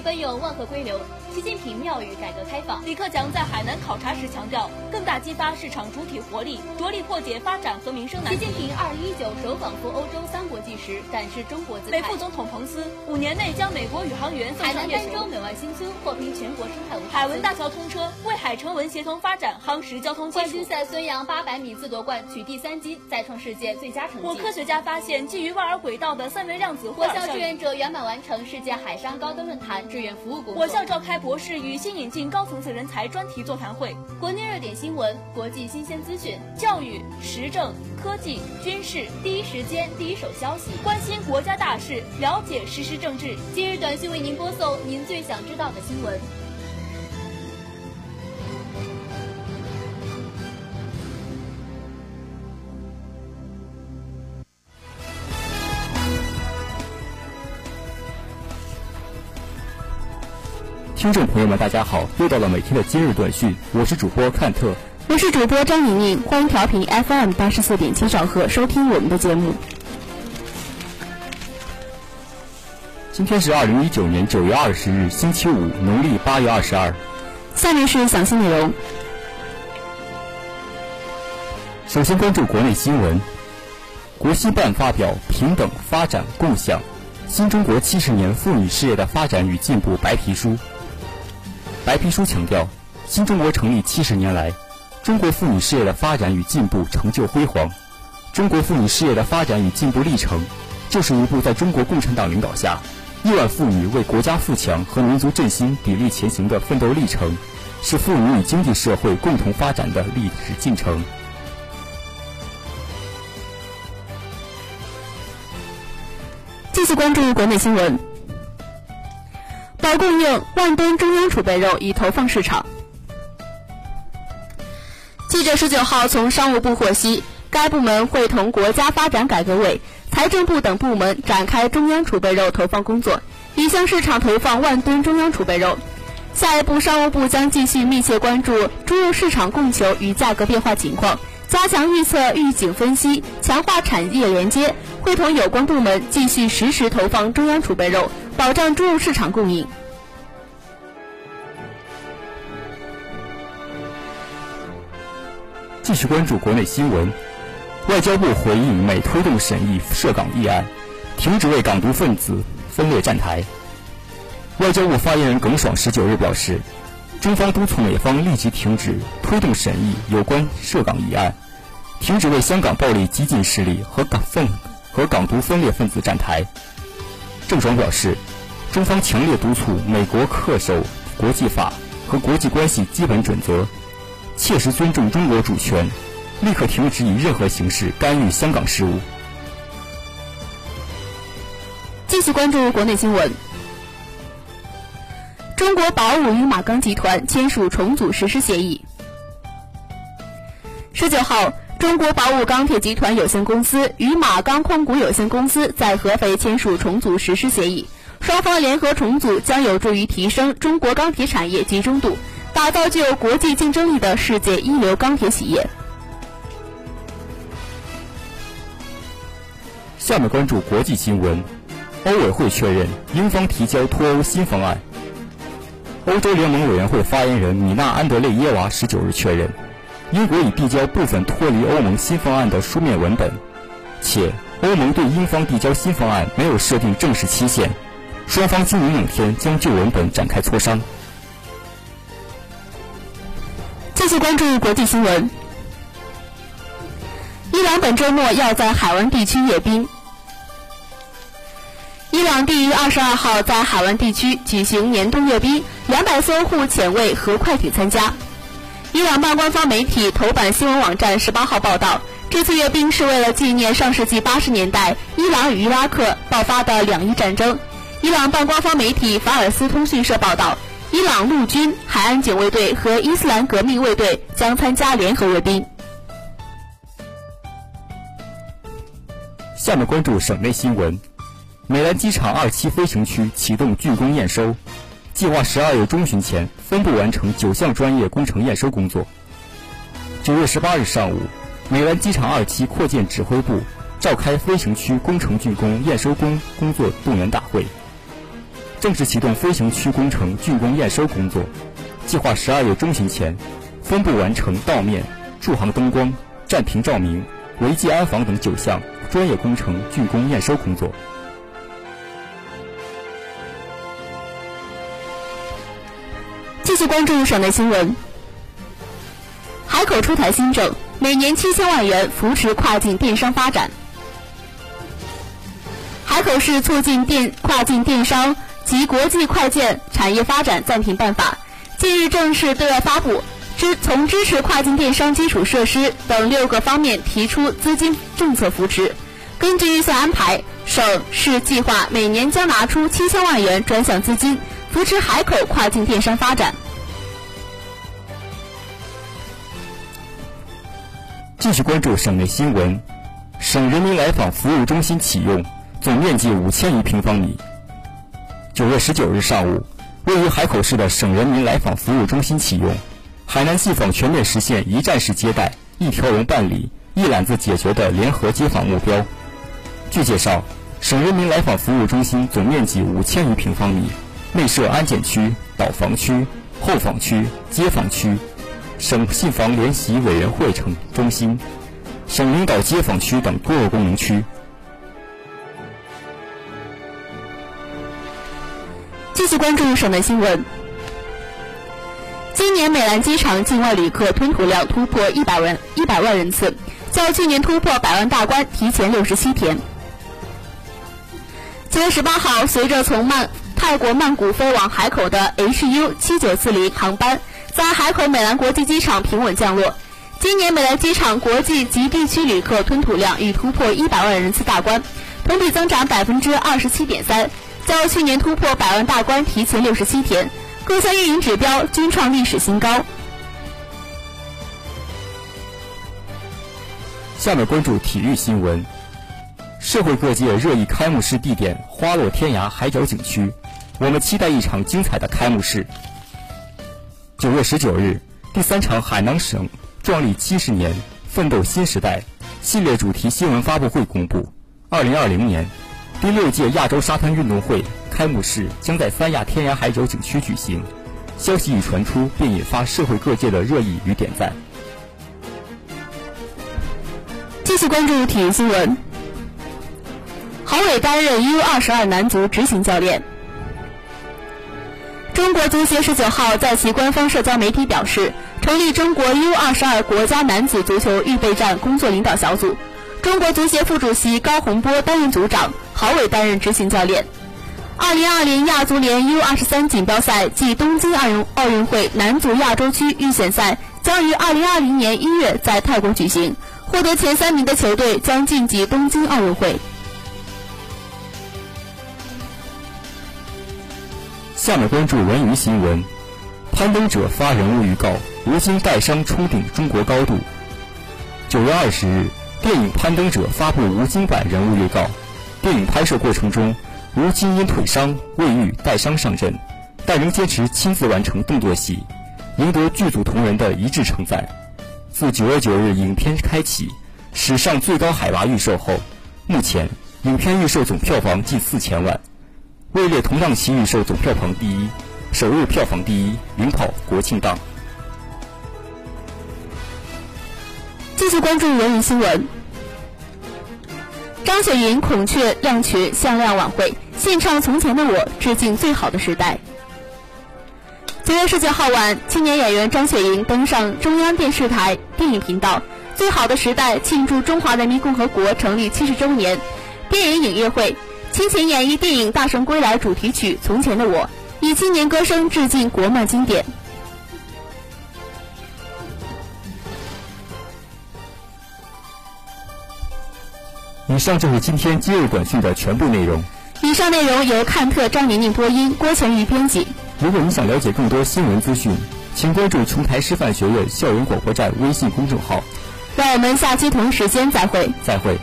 奔涌，万壑归流。习近平妙语改革开放。李克强在海南考察时强调，更大激发市场主体活力，着力破解发展和民生难题。习近平二零一九首访赴欧洲三国纪时，展示中国姿态。美副总统彭斯五年内将美国宇航员送上月球。海南儋州美万新村获评全国生态文化。海文大桥通车，为海成文协同发展夯实交通基础。冠军赛孙杨八百米自夺冠，取第三金，再创世界最佳成绩。我科学家发现，基于万尔轨道的三维量子。我校志愿者圆满完成世界海上高端论坛志愿服务工作。我校召开博士与新引进高层次人才专题座谈会。国内热点新闻、国际新鲜资讯、教育、时政、科技、军事，第一时间、第一手消息，关心国家大事，了解实时政治。今日短信为您播送您最想知道的新闻。听众朋友们，大家好！又到了每天的今日短讯，我是主播看特，我是主播张宁宁，欢迎调频 FM 八十四点七兆赫收听我们的节目。今天是二零一九年九月二十日，星期五，农历八月二十二。下面是详细内容。首先关注国内新闻，国新办发表《平等发展共享：新中国七十年妇女事业的发展与进步》白皮书。白皮书强调，新中国成立七十年来，中国妇女事业的发展与进步成就辉煌。中国妇女事业的发展与进步历程，就是一部在中国共产党领导下，亿万妇女为国家富强和民族振兴砥砺前行的奋斗历程，是妇女与经济社会共同发展的历史进程。继续关注国内新闻。供应万吨中央储备肉已投放市场。记者十九号从商务部获悉，该部门会同国家发展改革委、财政部等部门展开中央储备肉投放工作，已向市场投放万吨中央储备肉。下一步，商务部将继续密切关注猪肉市场供求与价格变化情况，加强预测预警分析，强化产业连接，会同有关部门继续实时投放中央储备肉。保障猪肉市场供应。继续关注国内新闻，外交部回应美推动审议涉港议案，停止为港独分子分裂站台。外交部发言人耿爽十九日表示，中方督促美方立即停止推动审议有关涉港议案，停止为香港暴力激进势力和港分和港独分裂分子站台。郑爽表示。中方强烈督促美国恪守国际法和国际关系基本准则，切实尊重中国主权，立刻停止以任何形式干预香港事务。继续关注国内新闻：中国宝武与马钢集团签署重组实施协议。十九号，中国宝武钢铁集团有限公司与马钢控股有限公司在合肥签署重组实施协议。双方联合重组将有助于提升中国钢铁产业集中度，打造具有国际竞争力的世界一流钢铁企业。下面关注国际新闻，欧委会确认英方提交脱欧新方案。欧洲联盟委员会发言人米娜·安德烈耶娃十九日确认，英国已递交部分脱离欧盟新方案的书面文本，且欧盟对英方递交新方案没有设定正式期限。双方今明两天将就文本展开磋商。续关注国际新闻，伊朗本周末要在海湾地区阅兵。伊朗定于二十二号在海湾地区举行年度阅兵，两百艘护潜卫和快艇参加。伊朗半官方媒体头版新闻网站十八号报道，这次阅兵是为了纪念上世纪八十年代伊朗与伊拉克爆发的两伊战争。伊朗半官方媒体法尔斯通讯社报道，伊朗陆军、海岸警卫队和伊斯兰革命卫队将参加联合阅兵。下面关注省内新闻：美兰机场二期飞行区启动竣工验收，计划十二月中旬前分步完成九项专业工程验收工作。九月十八日上午，美兰机场二期扩建指挥部召开飞行区工程竣工验收工工作动员大会。正式启动飞行区工程竣工验收工作，计划十二月中旬前分步完成道面、驻航灯光、站坪照明、违纪安防等九项专业工程竣工验收工作。继续关注省内新闻。海口出台新政，每年七千万元扶持跨境电商发展。海口市促进电跨境电商及国际快件产业发展暂停办法近日正式对外发布，支从支持跨境电商基础设施等六个方面提出资金政策扶持。根据预算安排，省市计划每年将拿出七千万元专项资金，扶持海口跨境电商发展。继续关注省内新闻，省人民来访服务中心启用，总面积五千余平方米。九月十九日上午，位于海口市的省人民来访服务中心启用，海南信访全面实现一站式接待、一条龙办理、一揽子解决的联合接访目标。据介绍，省人民来访服务中心总面积五千余平方米，内设安检区、导访区、候访区、接访区。省信访联席委员会城中心、省领导接访区等多个功能区。继续关注省内新闻。今年美兰机场境外旅客吞吐量突破一百万一百万人次，较去年突破百万大关提前六十七天。七月十八号，随着从曼泰国曼谷飞往海口的 HU 七九四零航班。在海口美兰国际机场平稳降落。今年美兰机场国际及地区旅客吞吐量已突破一百万人次大关，同比增长百分之二十七点三，较去年突破百万大关提前六十七天，各项运营指标均创历史新高。下面关注体育新闻，社会各界热议开幕式地点花落天涯海角景区，我们期待一场精彩的开幕式。九月十九日，第三场海南省壮丽七十年奋斗新时代系列主题新闻发布会公布，二零二零年第六届亚洲沙滩运动会开幕式将在三亚天涯海角景区举行。消息一传出，便引发社会各界的热议与点赞。继续关注体育新闻，郝伟担任 U 二十二男足执行教练。中国足协十九号在其官方社交媒体表示，成立中国 U 二十二国家男子足球预备战工作领导小组，中国足协副主席高洪波担任组长，郝伟担任执行教练。二零二零亚足联 U 二十三锦标赛暨东京奥运奥运会男足亚洲区预选赛将于二零二零年一月在泰国举行，获得前三名的球队将晋级东京奥运会。下面关注文娱新闻，攀登者发人物预告，吴京带伤冲顶中国高度。九月二十日，电影《攀登者》发布吴京版人物预告。电影拍摄过程中，吴京因腿伤未愈带伤上阵，但仍坚持亲自完成动作戏，赢得剧组同仁的一致称赞。自九月九日影片开启史上最高海拔预售后，目前影片预售总票房近四千万。位列同档期预售总票房第一，首日票房第一，领跑国庆档。继续关注文娱新闻。张雪迎孔雀亮裙向亮晚会献唱《从前的我》，致敬最好的时代。九月十九号晚，青年演员张雪迎登上中央电视台电影频道《最好的时代》，庆祝中华人民共和国成立七十周年电影影业会。倾情演绎电影《大圣归来》主题曲《从前的我》，以青年歌声致敬国漫经典。上就是今天今日短讯的全部内容。以上内容由看特张宁宁播音，郭全瑜编辑。如果你想了解更多新闻资讯，请关注琼台师范学院校园广播站微信公众号。让我们下期同时间再会。再会。